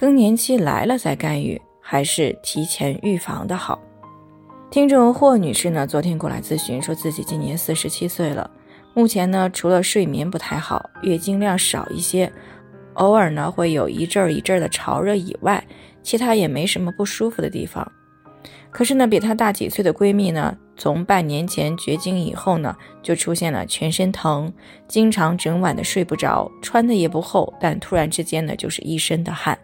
更年期来了再干预，还是提前预防的好？听众霍女士呢，昨天过来咨询，说自己今年四十七岁了，目前呢，除了睡眠不太好，月经量少一些，偶尔呢会有一阵儿一阵儿的潮热以外，其他也没什么不舒服的地方。可是呢，比她大几岁的闺蜜呢，从半年前绝经以后呢，就出现了全身疼，经常整晚的睡不着，穿的也不厚，但突然之间呢，就是一身的汗。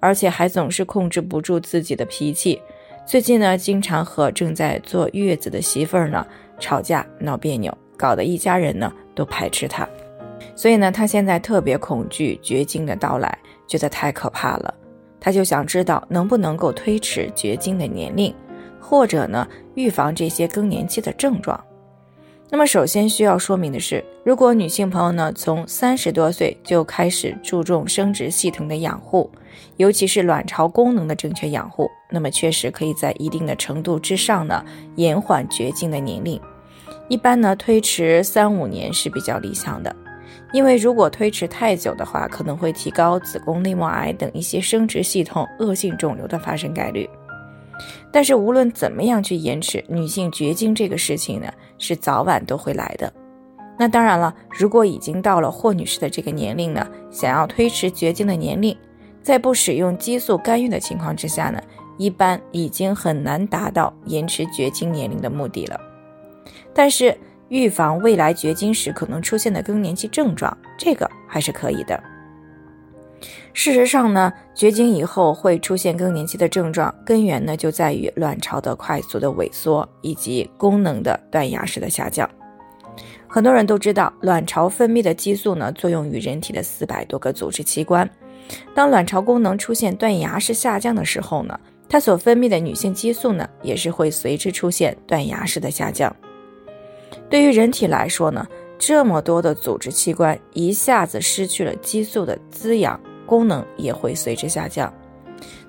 而且还总是控制不住自己的脾气，最近呢，经常和正在坐月子的媳妇儿呢吵架闹别扭，搞得一家人呢都排斥她。所以呢，她现在特别恐惧绝经的到来，觉得太可怕了。她就想知道能不能够推迟绝经的年龄，或者呢预防这些更年期的症状。那么首先需要说明的是，如果女性朋友呢从三十多岁就开始注重生殖系统的养护，尤其是卵巢功能的正确养护，那么确实可以在一定的程度之上呢延缓绝经的年龄。一般呢推迟三五年是比较理想的，因为如果推迟太久的话，可能会提高子宫内膜癌等一些生殖系统恶性肿瘤的发生概率。但是无论怎么样去延迟女性绝经这个事情呢，是早晚都会来的。那当然了，如果已经到了霍女士的这个年龄呢，想要推迟绝经的年龄，在不使用激素干预的情况之下呢，一般已经很难达到延迟绝经年龄的目的了。但是预防未来绝经时可能出现的更年期症状，这个还是可以的。事实上呢，绝经以后会出现更年期的症状，根源呢就在于卵巢的快速的萎缩以及功能的断崖式的下降。很多人都知道，卵巢分泌的激素呢作用于人体的四百多个组织器官。当卵巢功能出现断崖式下降的时候呢，它所分泌的女性激素呢也是会随之出现断崖式的下降。对于人体来说呢，这么多的组织器官一下子失去了激素的滋养。功能也会随之下降，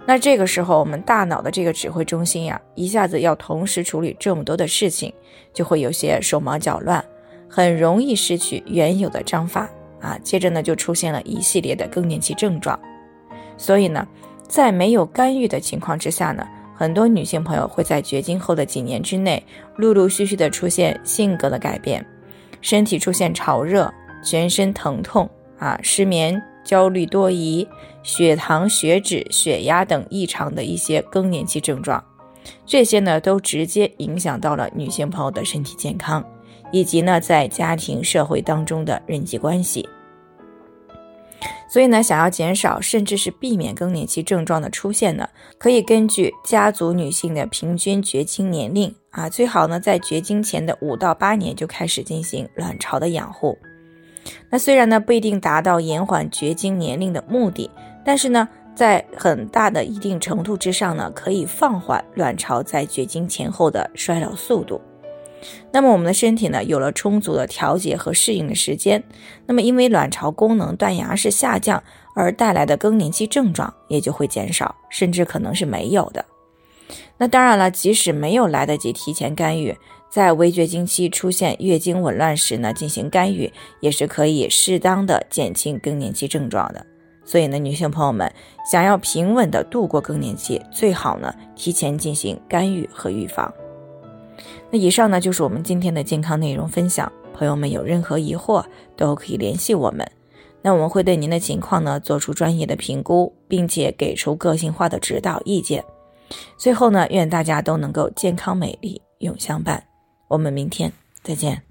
那这个时候我们大脑的这个指挥中心呀，一下子要同时处理这么多的事情，就会有些手忙脚乱，很容易失去原有的章法啊。接着呢，就出现了一系列的更年期症状。所以呢，在没有干预的情况之下呢，很多女性朋友会在绝经后的几年之内，陆陆续续的出现性格的改变，身体出现潮热、全身疼痛啊、失眠。焦虑多疑、血糖、血脂、血压等异常的一些更年期症状，这些呢都直接影响到了女性朋友的身体健康，以及呢在家庭社会当中的人际关系。所以呢，想要减少甚至是避免更年期症状的出现呢，可以根据家族女性的平均绝经年龄啊，最好呢在绝经前的五到八年就开始进行卵巢的养护。那虽然呢不一定达到延缓绝经年龄的目的，但是呢，在很大的一定程度之上呢，可以放缓卵巢在绝经前后的衰老速度。那么我们的身体呢，有了充足的调节和适应的时间，那么因为卵巢功能断崖式下降而带来的更年期症状也就会减少，甚至可能是没有的。那当然了，即使没有来得及提前干预。在微绝经期出现月经紊乱时呢，进行干预也是可以适当的减轻更年期症状的。所以呢，女性朋友们想要平稳的度过更年期，最好呢提前进行干预和预防。那以上呢就是我们今天的健康内容分享，朋友们有任何疑惑都可以联系我们，那我们会对您的情况呢做出专业的评估，并且给出个性化的指导意见。最后呢，愿大家都能够健康美丽永相伴。我们明天再见。